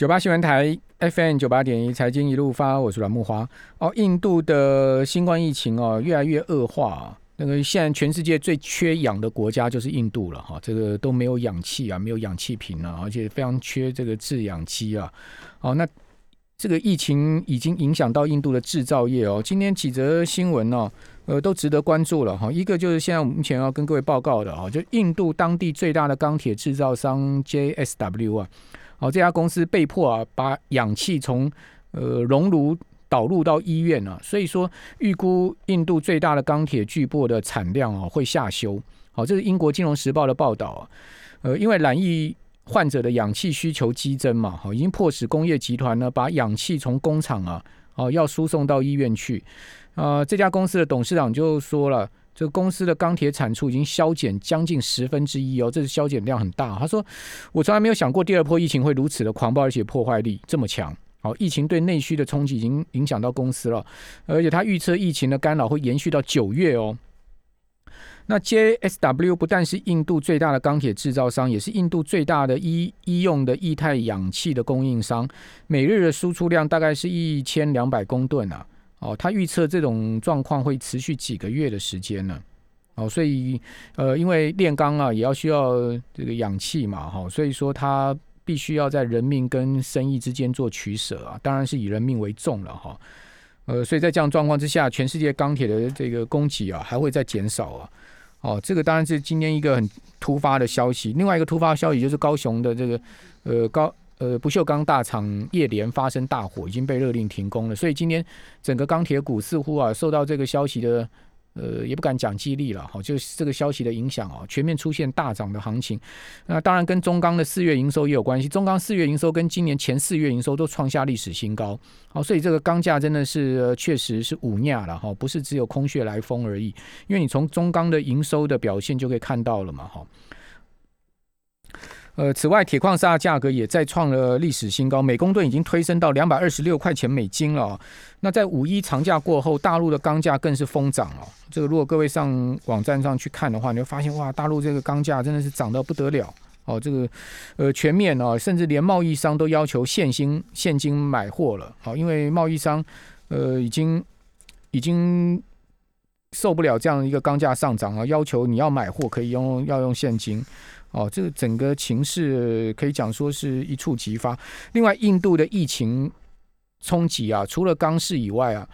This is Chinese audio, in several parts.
九八新闻台 FM 九八点一财经一路发，我是阮木华。哦，印度的新冠疫情哦越来越恶化，那个现在全世界最缺氧的国家就是印度了哈，这个都没有氧气啊，没有氧气瓶啊，而且非常缺这个制氧机啊。哦，那这个疫情已经影响到印度的制造业哦。今天几则新闻呢，呃，都值得关注了哈。一个就是现在目前要跟各位报告的啊，就印度当地最大的钢铁制造商 JSW 啊。好，这家公司被迫啊，把氧气从呃熔炉导入到医院啊，所以说预估印度最大的钢铁巨擘的产量啊会下修。好，这是英国金融时报的报道啊。呃，因为染疫患者的氧气需求激增嘛，好，已经迫使工业集团呢把氧气从工厂啊，哦要输送到医院去。啊，这家公司的董事长就说了。这个公司的钢铁产出已经削减将近十分之一哦，这是削减量很大。他说：“我从来没有想过第二波疫情会如此的狂暴，而且破坏力这么强。好，疫情对内需的冲击已经影响到公司了，而且他预测疫情的干扰会延续到九月哦。那 JSW 不但是印度最大的钢铁制造商，也是印度最大的医医用的液态氧气的供应商，每日的输出量大概是一千两百公吨啊。”哦，他预测这种状况会持续几个月的时间呢。哦，所以呃，因为炼钢啊，也要需要这个氧气嘛，哈，所以说他必须要在人命跟生意之间做取舍啊，当然是以人命为重了哈。呃，所以在这样状况之下，全世界钢铁的这个供给啊，还会再减少啊。哦，这个当然是今天一个很突发的消息。另外一个突发消息就是高雄的这个呃高。呃，不锈钢大厂叶联发生大火，已经被勒令停工了。所以今天整个钢铁股似乎啊，受到这个消息的呃，也不敢讲激励了，哈，就是这个消息的影响啊，全面出现大涨的行情。那当然跟中钢的四月营收也有关系，中钢四月营收跟今年前四月营收都创下历史新高。好，所以这个钢价真的是确实是五亚了哈，不是只有空穴来风而已。因为你从中钢的营收的表现就可以看到了嘛，哈。呃，此外，铁矿砂价格也再创了历史新高，每公吨已经推升到两百二十六块钱美金了。那在五一长假过后，大陆的钢价更是疯涨哦。这个如果各位上网站上去看的话，你会发现哇，大陆这个钢价真的是涨得不得了哦。这个呃全面啊，甚至连贸易商都要求现金现金买货了。好，因为贸易商呃已经已经受不了这样一个钢价上涨啊，要求你要买货可以用要用现金。哦，这个整个情势可以讲说是一触即发。另外，印度的疫情冲击啊，除了钢市以外啊，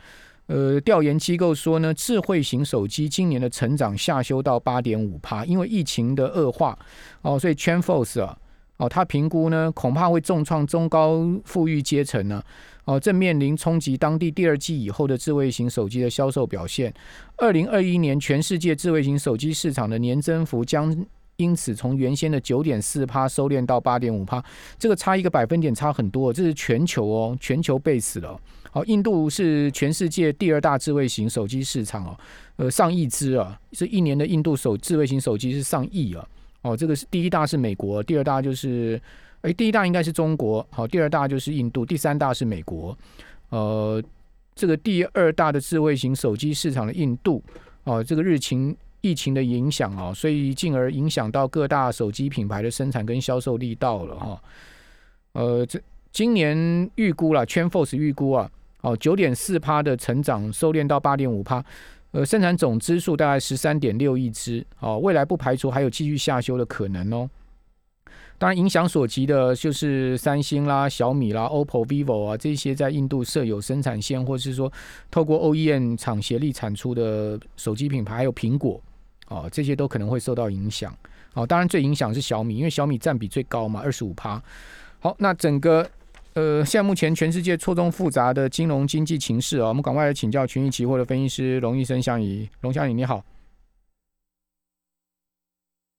呃，调研机构说呢，智慧型手机今年的成长下修到八点五趴，因为疫情的恶化。哦，所以 c h a n f o r c e 啊，哦，他评估呢，恐怕会重创中高富裕阶层呢。哦，正面临冲击当地第二季以后的智慧型手机的销售表现。二零二一年全世界智慧型手机市场的年增幅将。因此，从原先的九点四趴收敛到八点五趴，这个差一个百分点差很多。这是全球哦，全球背死了。好，印度是全世界第二大智慧型手机市场哦，呃，上亿只啊，这一年的印度手智慧型手机是上亿啊。哦，这个是第一大是美国，第二大就是，哎，第一大应该是中国，好，第二大就是印度，第三大是美国。呃，这个第二大的智慧型手机市场的印度，哦，这个日情。疫情的影响啊，所以进而影响到各大手机品牌的生产跟销售力道了哈。呃，这今年预估了 c h a n f o r c e 预估啊，哦九点四趴的成长收敛到八点五趴，呃，生产总支数大概十三点六亿只，哦，未来不排除还有继续下修的可能哦。当然，影响所及的就是三星啦、小米啦、OPPO、vivo 啊这些在印度设有生产线，或是说透过 OEM 厂协力产出的手机品牌，还有苹果。哦，这些都可能会受到影响。哦，当然最影响是小米，因为小米占比最高嘛，二十五趴。好，那整个呃，现在目前全世界错综复杂的金融经济情势啊，我们赶快来请教群益期货的分析师龙医生相宜。龙相宜你好。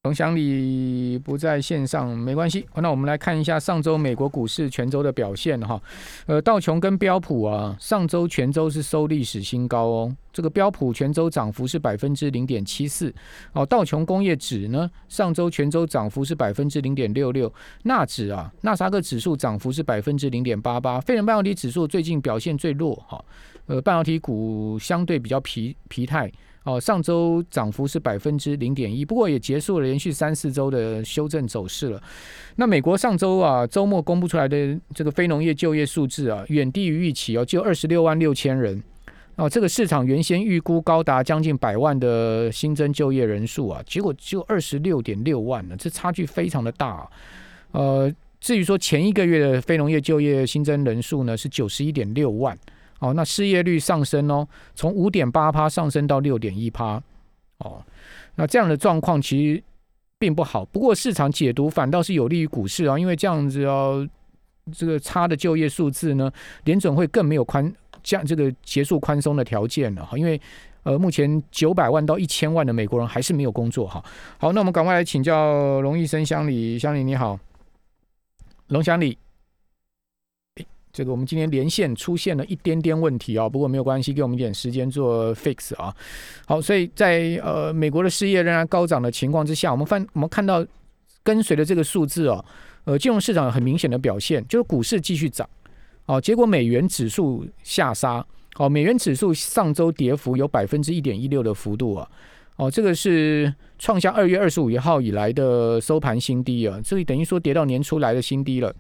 龙祥里不在线上，没关系。那我们来看一下上周美国股市全周的表现哈。呃，道琼跟标普啊，上周全周是收历史新高哦。这个标普全周涨幅是百分之零点七四哦。道琼工业指呢，上周全周涨幅是百分之零点六六。纳指啊，纳萨克指数涨幅是百分之零点八八。非人半导体指数最近表现最弱哈。呃，半导体股相对比较疲疲态。哦，上周涨幅是百分之零点一，不过也结束了连续三四周的修正走势了。那美国上周啊，周末公布出来的这个非农业就业数字啊，远低于预期哦，就二十六万六千人哦，这个市场原先预估高达将近百万的新增就业人数啊，结果就二十六点六万呢，这差距非常的大。啊呃，至于说前一个月的非农业就业新增人数呢，是九十一点六万。哦，那失业率上升哦，从五点八趴上升到六点一趴，哦，那这样的状况其实并不好。不过市场解读反倒是有利于股市啊，因为这样子哦，这个差的就业数字呢，联准会更没有宽降这个结束宽松的条件了哈。因为呃，目前九百万到一千万的美国人还是没有工作哈。好，那我们赶快来请教龙医生乡里，乡里你好，龙乡里。这个我们今天连线出现了一点点问题啊，不过没有关系，给我们一点时间做 fix 啊。好，所以在呃美国的失业仍然高涨的情况之下，我们翻我们看到跟随着这个数字哦，呃金融市场很明显的表现就是股市继续涨哦，结果美元指数下杀哦，美元指数上周跌幅有百分之一点一六的幅度啊，哦这个是创下二月二十五号以来的收盘新低啊，这里等于说跌到年初来的新低了。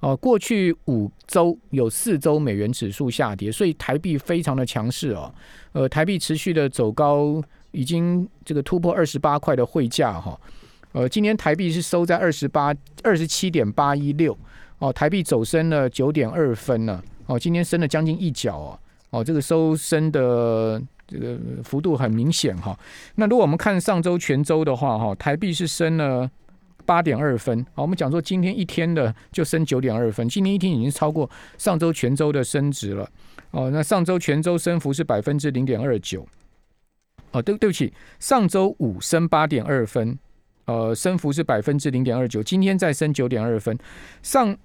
哦，过去五周有四周美元指数下跌，所以台币非常的强势哦。呃，台币持续的走高，已经这个突破二十八块的汇价哈。呃，今天台币是收在二十八二十七点八一六哦，台币走升了九点二分呢。哦，今天升了将近一角哦。哦，这个收升的这个幅度很明显哈。那如果我们看上周全周的话哈，台币是升了。八点二分，好，我们讲说今天一天的就升九点二分，今天一天已经超过上周全周的升值了。哦，那上周全周升幅是百分之零点二九。哦，对，对不起，上周五升八点二分，呃，升幅是百分之零点二九，今天再升九点二分。上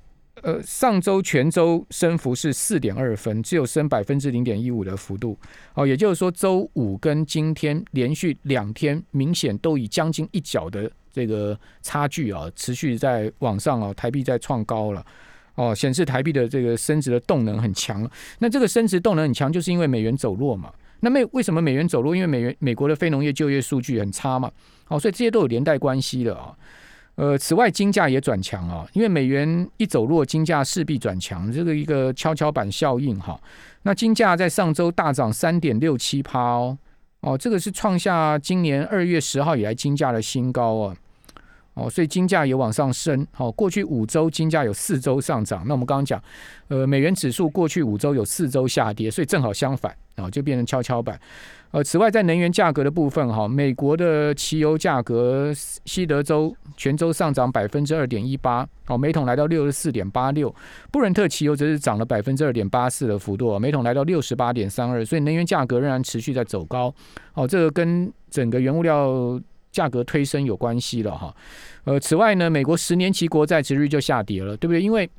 呃上周全周升幅是四点二分，只有升百分之零点一五的幅度。哦，也就是说周五跟今天连续两天明显都以将近一角的。这个差距啊，持续在往上啊，台币在创高了哦，显示台币的这个升值的动能很强。那这个升值动能很强，就是因为美元走弱嘛。那为为什么美元走弱？因为美元美国的非农业就业数据很差嘛。哦，所以这些都有连带关系的啊。呃，此外金价也转强啊，因为美元一走弱，金价势必转强，这个一个跷跷板效应哈。那金价在上周大涨三点六七趴哦，哦，这个是创下今年二月十号以来金价的新高啊。哦，哦所以金价也往上升。好，过去五周金价有四周上涨。那我们刚刚讲，呃，美元指数过去五周有四周下跌，所以正好相反，啊，就变成跷跷板。呃，此外，在能源价格的部分，哈，美国的汽油价格，西德州全州上涨百分之二点一八，哦，每桶来到六十四点八六。布伦特汽油则是涨了百分之二点八四的幅度，每桶来到六十八点三二。所以能源价格仍然持续在走高。哦，这个跟整个原物料。价格推升有关系了哈，呃，此外呢，美国十年期国债值率就下跌了，对不对？因为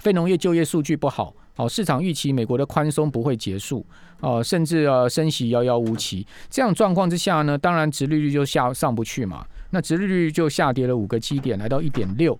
非农业就业数据不好，好，市场预期美国的宽松不会结束，哦，甚至呃升息遥遥无期。这样状况之下呢，当然殖利率就下上不去嘛，那殖利率就下跌了五个基点，来到一点六，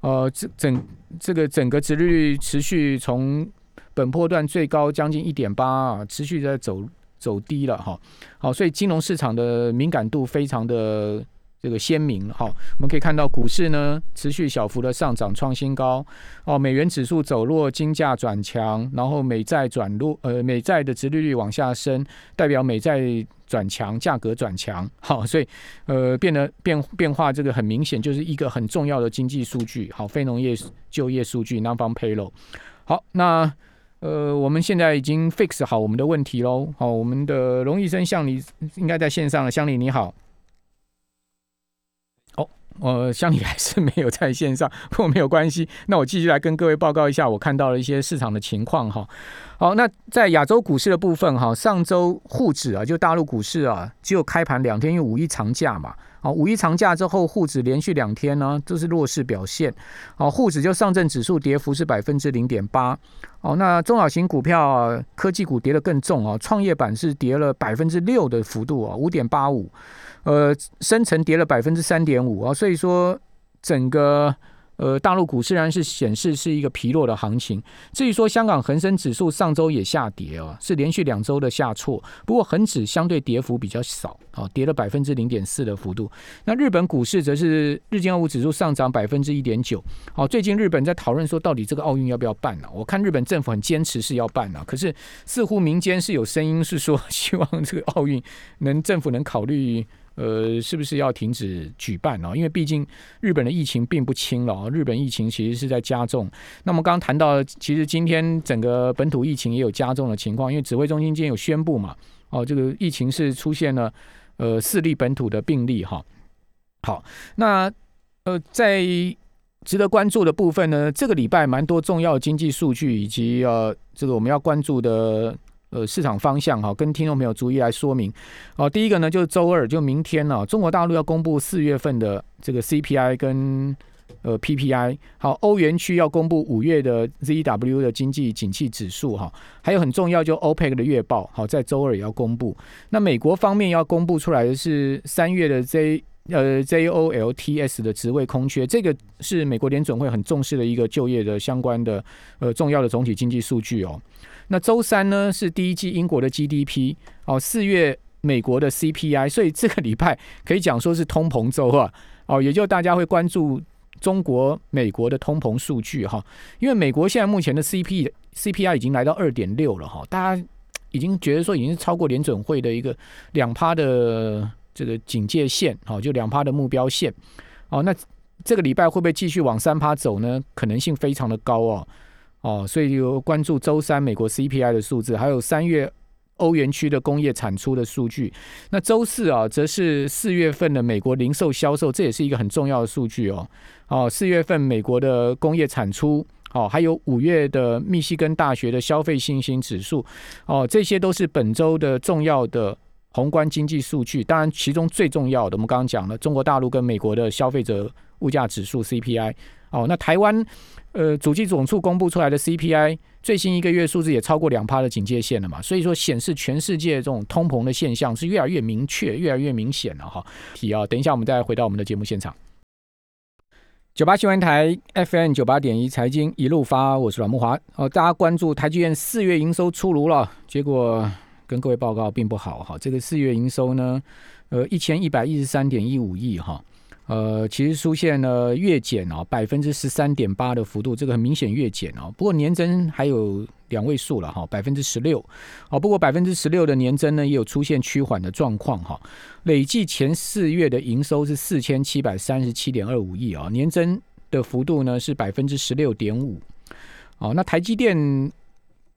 呃，这整这个整个殖利率持续从本波段最高将近一点八，持续在走。走低了哈，好，所以金融市场的敏感度非常的这个鲜明哈。我们可以看到股市呢持续小幅的上涨创新高哦，美元指数走弱，金价转强，然后美债转弱，呃，美债的殖利率往下升，代表美债转强，价格转强，好，所以呃变得变变化这个很明显，就是一个很重要的经济数据，好，非农业就业数据，南方 payroll，好，那。呃，我们现在已经 fix 好我们的问题喽。好，我们的龙医生向你应该在线上了，乡里你好。呃，乡里还是没有在线上，不过没有关系。那我继续来跟各位报告一下我看到了一些市场的情况哈。好，那在亚洲股市的部分哈，上周沪指啊，就大陆股市啊，只有开盘两天，因为五一长假嘛。好，五一长假之后，沪指连续两天呢都是弱势表现。好，沪指就上证指数跌幅是百分之零点八。哦，那中小型股票科技股跌得更重啊，创业板是跌了百分之六的幅度啊，五点八五。呃，深成跌了百分之三点五啊，所以说整个呃，大陆股市然是显示是一个疲弱的行情。至于说香港恒生指数上周也下跌哦，是连续两周的下挫。不过恒指相对跌幅比较少，哦，跌了百分之零点四的幅度。那日本股市则是日经二五指数上涨百分之一点九。好，最近日本在讨论说，到底这个奥运要不要办呢？我看日本政府很坚持是要办啊，可是似乎民间是有声音是说，希望这个奥运能政府能考虑。呃，是不是要停止举办呢？因为毕竟日本的疫情并不轻了，日本疫情其实是在加重。那么刚刚谈到，其实今天整个本土疫情也有加重的情况，因为指挥中心今天有宣布嘛，哦，这个疫情是出现了呃四例本土的病例哈。好，那呃在值得关注的部分呢，这个礼拜蛮多重要经济数据以及呃这个我们要关注的。呃，市场方向哈，跟听众朋友逐一来说明。哦，第一个呢，就是周二，就明天呢，中国大陆要公布四月份的这个 CPI 跟呃 PPI。好，欧元区要公布五月的 ZEW 的经济景气指数哈，还有很重要就 OPEC 的月报，好，在周二也要公布。那美国方面要公布出来的是三月的 Z 呃 JOLTS 的职位空缺，这个是美国联准会很重视的一个就业的相关的呃重要的总体经济数据哦。那周三呢是第一季英国的 GDP 哦，四月美国的 CPI，所以这个礼拜可以讲说是通膨周啊哦，也就大家会关注中国、美国的通膨数据哈，因为美国现在目前的 CP CPI 已经来到二点六了哈，大家已经觉得说已经是超过联准会的一个两趴的这个警戒线哦，就两趴的目标线哦，那这个礼拜会不会继续往三趴走呢？可能性非常的高哦。哦，所以有关注周三美国 CPI 的数字，还有三月欧元区的工业产出的数据。那周四啊，则是四月份的美国零售销售，这也是一个很重要的数据哦。哦，四月份美国的工业产出，哦，还有五月的密西根大学的消费信心指数，哦，这些都是本周的重要的宏观经济数据。当然，其中最重要的，我们刚刚讲了中国大陆跟美国的消费者物价指数 CPI。哦，那台湾。呃，主计总处公布出来的 CPI 最新一个月数字也超过两趴的警戒线了嘛，所以说显示全世界这种通膨的现象是越来越明确、越来越明显了哈。提啊，等一下我们再回到我们的节目现场。九八新闻台 FM 九八点一财经一路发，我是阮木华。哦，大家关注台积电四月营收出炉了，结果跟各位报告并不好哈。这个四月营收呢，呃，一千一百一十三点一五亿哈。呃，其实出现了月减哦，百分之十三点八的幅度，这个很明显月减哦。不过年增还有两位数了哈，百分之十六。哦，不过百分之十六的年增呢，也有出现趋缓的状况哈。累计前四月的营收是四千七百三十七点二五亿啊，年增的幅度呢是百分之十六点五。哦，那台积电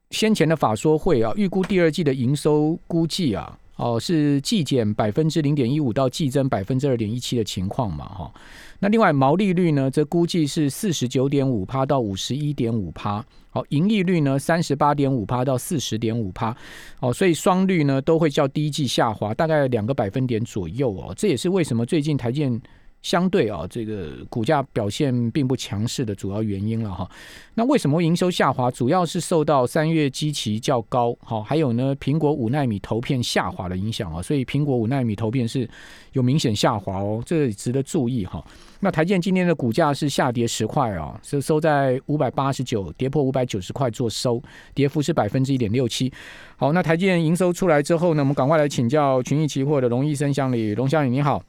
先前的法说会啊，预估第二季的营收估计啊。哦，是季减百分之零点一五到季增百分之二点一七的情况嘛？哈，那另外毛利率呢，则估计是四十九点五趴到五十一点五趴。好，盈利率呢，三十八点五趴到四十点五趴。哦，所以双率呢都会较第一季下滑，大概两个百分点左右哦。这也是为什么最近台建。相对啊，这个股价表现并不强势的主要原因了哈。那为什么营收下滑？主要是受到三月基期较高，好，还有呢苹果五纳米投片下滑的影响啊。所以苹果五纳米投片是有明显下滑哦，这值得注意哈。那台建今天的股价是下跌十块啊，是收在五百八十九，跌破五百九十块做收，跌幅是百分之一点六七。好，那台建营收出来之后呢，我们赶快来请教群益期货的龙医生乡里，龙乡里你好。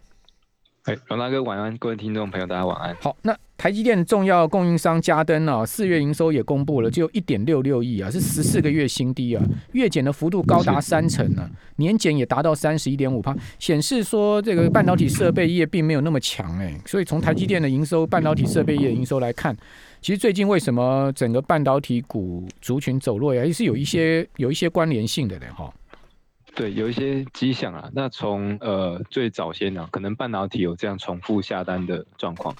哎，龙大哥晚安，各位听众朋友大家晚安。好，那台积电重要供应商嘉登啊，四月营收也公布了，只有一点六六亿啊，是十四个月新低啊，月减的幅度高达三成呢，年减也达到三十一点五帕，显示说这个半导体设备业并没有那么强哎，所以从台积电的营收、半导体设备业营收来看，其实最近为什么整个半导体股族群走弱呀，也是有一些有一些关联性的嘞哈。对，有一些迹象啊。那从呃最早先呢，可能半导体有这样重复下单的状况。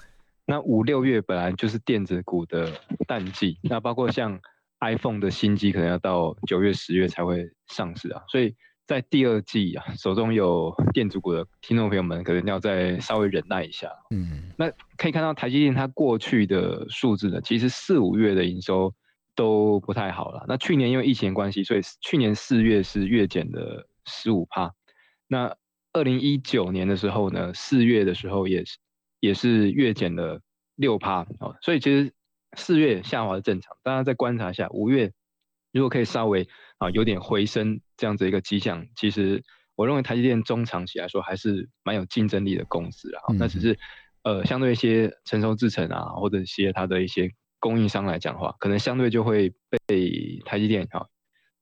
那五六月本来就是电子股的淡季，那包括像 iPhone 的新机，可能要到九月、十月才会上市啊。所以在第二季啊，手中有电子股的听众朋友们，可能要再稍微忍耐一下。嗯，那可以看到台积电它过去的数字呢，其实四五月的营收。都不太好了。那去年因为疫情关系，所以去年四月是月减的十五趴。那二零一九年的时候呢，四月的时候也是也是月减了六趴哦，所以其实四月下滑是正常，大家再观察一下五月，如果可以稍微啊有点回升这样子一个迹象，其实我认为台积电中长期来说还是蛮有竞争力的公司啊，那只是呃相对一些成熟制程啊或者一些它的一些供应商来讲的话，可能相对就会被台积电啊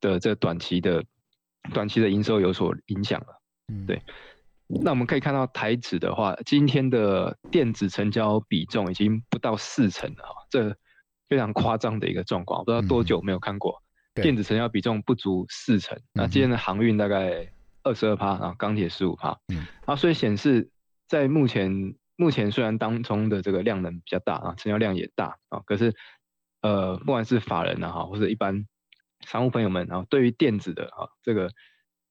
的这短期的短期的营收有所影响了，嗯，对。那我们可以看到台指的话，今天的电子成交比重已经不到四成了，这非常夸张的一个状况。不知道多久没有看过电子成交比重不足四成。那今天的航运大概二十二趴，然后钢铁十五趴。嗯，啊，所以显示在目前目前虽然当中的这个量能比较大啊，成交量也大啊，可是呃，不管是法人啊哈，或者一般商务朋友们啊，对于电子的啊这个。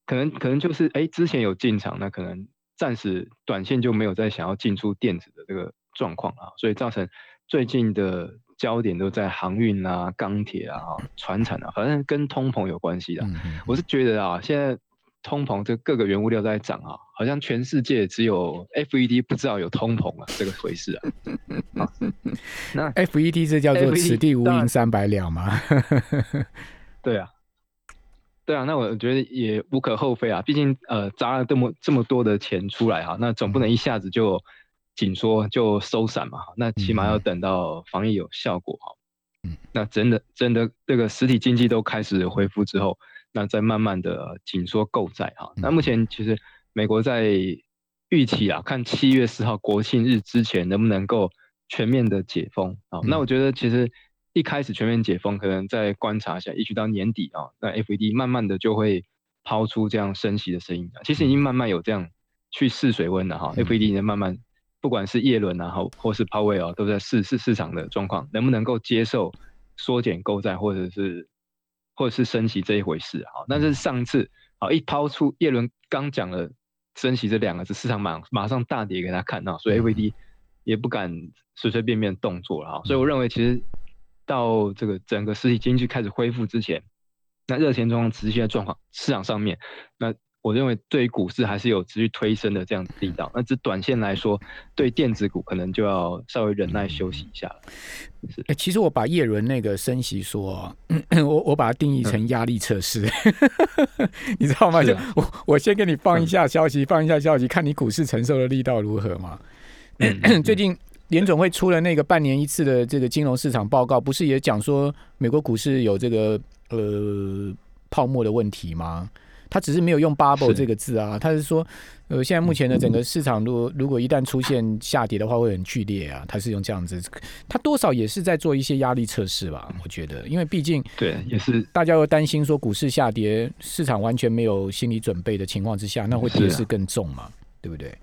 可能可能就是哎，之前有进场，那可能暂时短线就没有再想要进出电子的这个状况啊，所以造成最近的焦点都在航运啊、钢铁啊、船产啊，反正跟通膨有关系的。我是觉得啊，现在通膨这各个原物料在涨啊，好像全世界只有 FED 不知道有通膨啊这个回事啊。那 FED 这叫做此地无银三百两吗？对啊。对啊，那我觉得也无可厚非啊，毕竟呃砸了这么这么多的钱出来哈，那总不能一下子就紧缩就收散嘛，那起码要等到防疫有效果哈，嗯，那真的真的这个实体经济都开始恢复之后，那再慢慢的紧缩购债哈，那目前其实美国在预期啊，看七月四号国庆日之前能不能够全面的解封啊，那我觉得其实。一开始全面解封，可能再观察一下，一直到年底啊，那 FED 慢慢的就会抛出这样升息的声音其实已经慢慢有这样去试水温了哈。FED 已经慢慢，不管是叶伦啊，或或是抛位啊，都在试试市场的状况，能不能够接受缩减购债，或者是或者是升息这一回事啊。但是上次啊一抛出叶伦刚讲了升息这两个字，市场马马上大跌给他看到，所以 FED 也不敢随随便便动作了哈。所以我认为其实。到这个整个实体经济开始恢复之前，那热钱状况持续的状况，市场上面，那我认为对于股市还是有持续推升的这样力道。那只短线来说，对电子股可能就要稍微忍耐休息一下了。是，其实我把叶伦那个升息说，我我把它定义成压力测试，你知道吗？就我我先给你放一下消息，放一下消息，看你股市承受的力道如何嘛。最近。联总会出了那个半年一次的这个金融市场报告，不是也讲说美国股市有这个呃泡沫的问题吗？他只是没有用 bubble 这个字啊，他是说呃现在目前的整个市场，如果如果一旦出现下跌的话，会很剧烈啊。他是用这样子，他多少也是在做一些压力测试吧？我觉得，因为毕竟对也是大家又担心说股市下跌，市场完全没有心理准备的情况之下，那会跌势更重嘛？对不对？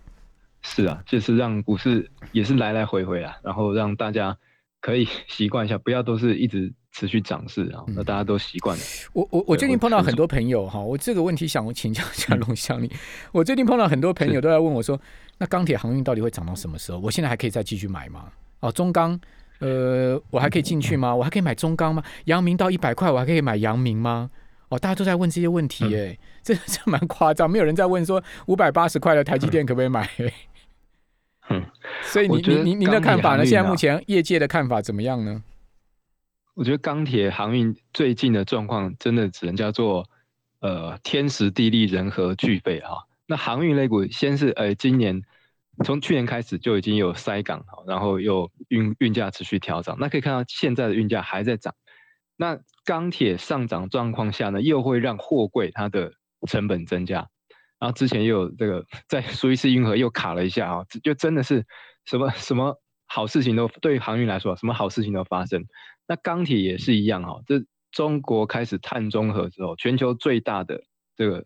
是啊，就是让股市也是来来回回啊，然后让大家可以习惯一下，不要都是一直持续涨势啊，那大家都习惯了。我我我最近碰到很多朋友哈，我这个问题想请教一下龙翔你。我最近碰到很多朋友都在问我说，那钢铁航运到底会涨到什么时候？我现在还可以再继续买吗？哦，中钢，呃，我还可以进去吗？我还可以买中钢吗？阳明到一百块，我还可以买阳明吗？哦，大家都在问这些问题，哎，这这蛮夸张，没有人在问说五百八十块的台积电可不可以买？嗯，所以你你你您的看法呢？现在目前业界的看法怎么样呢？我觉得钢铁航运最近的状况真的只能叫做呃天时地利人和俱备哈。那航运类股先是呃今年从去年开始就已经有塞港，然后又运运价持续调涨，那可以看到现在的运价还在涨。那钢铁上涨状况下呢，又会让货柜它的成本增加。然后之前又有这个在苏伊士运河又卡了一下啊，就真的是什么什么好事情都对航运来说，什么好事情都发生。那钢铁也是一样哈，这中国开始碳中和之后，全球最大的这个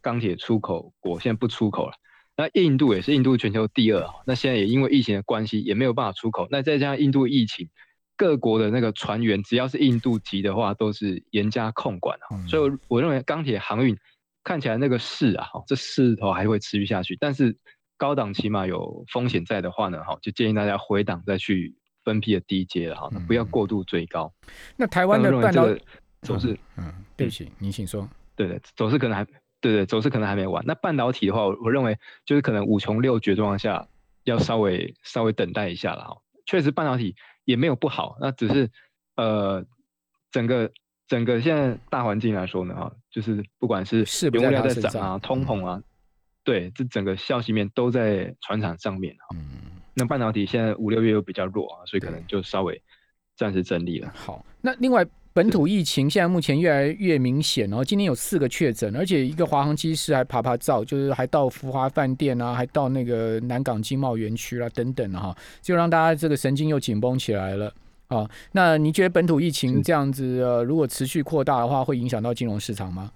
钢铁出口国现在不出口了。那印度也是印度全球第二，那现在也因为疫情的关系，也没有办法出口。那再加上印度疫情，各国的那个船员只要是印度籍的话，都是严加控管哈。所以我认为钢铁航运。看起来那个势啊，哈，这势头还会持续下去，但是高档起码有风险在的话呢，哈，就建议大家回档再去分批的低阶了，哈，那不要过度追高。那台湾的半导体走势，嗯，对不起，您请说。对对，走势可能还，对对，走势可能还没完。那半导体的话，我认为就是可能五穷六绝状况下，要稍微稍微等待一下了，哈。确实半导体也没有不好，那只是呃整个整个现在大环境来说呢，哈，就是不管是原物料在涨啊，通膨啊，对，这整个消息面都在船厂上面啊。嗯。那半导体现在五六月又比较弱啊，所以可能就稍微暂时整理了。好，那另外。本土疫情现在目前越来越明显哦，今天有四个确诊，而且一个华航机师还爬爬照，就是还到福华饭店啊，还到那个南港经贸园区啦等等哈，就让大家这个神经又紧绷起来了啊。那你觉得本土疫情这样子呃，如果持续扩大的话，会影响到金融市场吗？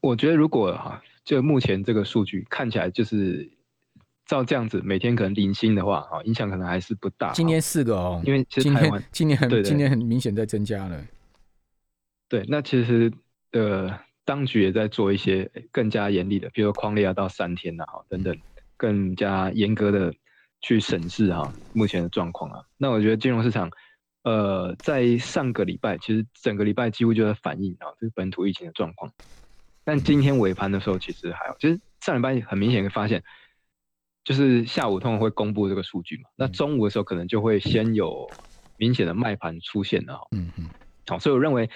我觉得如果哈，就目前这个数据看起来就是。照这样子，每天可能零星的话，哈，影响可能还是不大。今天四个哦，因为其实台湾今年很今年很明显在增加了。对，那其实呃，当局也在做一些更加严厉的，比如说框列要到三天呐，哈，等等，更加严格的去审视哈目前的状况啊。那我觉得金融市场，呃，在上个礼拜，其实整个礼拜几乎就在反映啊，就是本土疫情的状况。但今天尾盘的时候，其实还好，其实上礼拜很明显会发现。就是下午通常会公布这个数据嘛，那中午的时候可能就会先有明显的卖盘出现了哈。嗯嗯。好，所以我认为，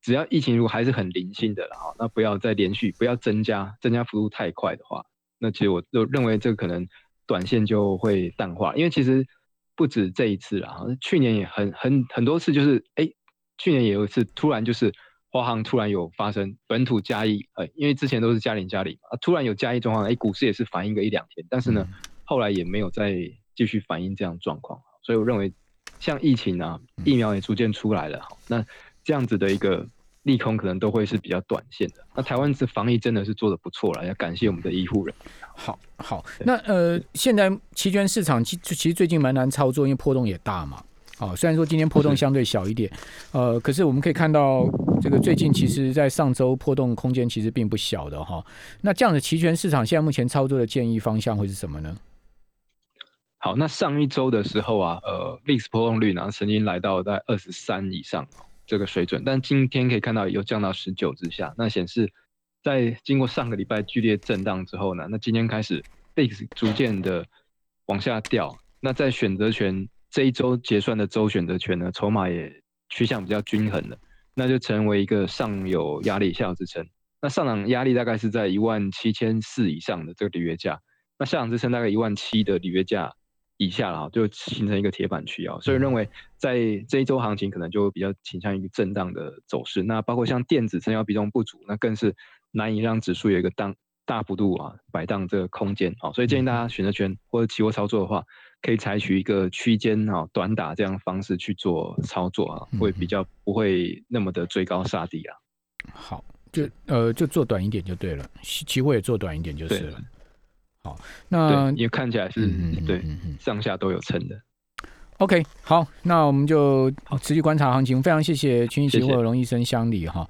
只要疫情如果还是很零星的了哈，那不要再连续不要增加，增加幅度太快的话，那其实我就认为这个可能短线就会淡化，因为其实不止这一次了哈，去年也很很很多次，就是哎，去年也有一次突然就是。华航突然有发生本土加一，呃，因为之前都是加零加零嘛，突然有加一状况，哎，股市也是反应个一两天，但是呢，后来也没有再继续反映这样状况，所以我认为，像疫情啊，疫苗也逐渐出来了，那这样子的一个利空可能都会是比较短线的。那台湾这防疫真的是做的不错了，要感谢我们的医护人员。好，好，那呃，现在期权市场其其实最近蛮难操作，因为波动也大嘛。哦，虽然说今天波动相对小一点，呃，可是我们可以看到，这个最近其实，在上周波动空间其实并不小的哈。那这样的期权市场，现在目前操作的建议方向会是什么呢？好，那上一周的时候啊，呃，历史波动率呢曾经来到在二十三以上这个水准，但今天可以看到有降到十九之下，那显示在经过上个礼拜剧烈震荡之后呢，那今天开始历史逐渐的往下掉，那在选择权。这一周结算的周选择权呢，筹码也趋向比较均衡了，那就成为一个上有压力、下有支撑。那上涨压力大概是在一万七千四以上的这个履约价，那下涨支撑大概一万七的履约价以下了，就形成一个铁板区啊。所以认为在这一周行情可能就比较倾向于震荡的走势。那包括像电子成交比重不足，那更是难以让指数有一个当大幅度啊摆荡这个空间啊。所以建议大家选择权或者期货操作的话。可以采取一个区间啊短打这样方式去做操作啊，会比较不会那么的追高杀低啊。好，就呃就做短一点就对了，期货也做短一点就是了。好，那也看起来是嗯对上下都有撑的。OK，好，那我们就持续观察行情。非常谢谢群益期货龙医生相里哈。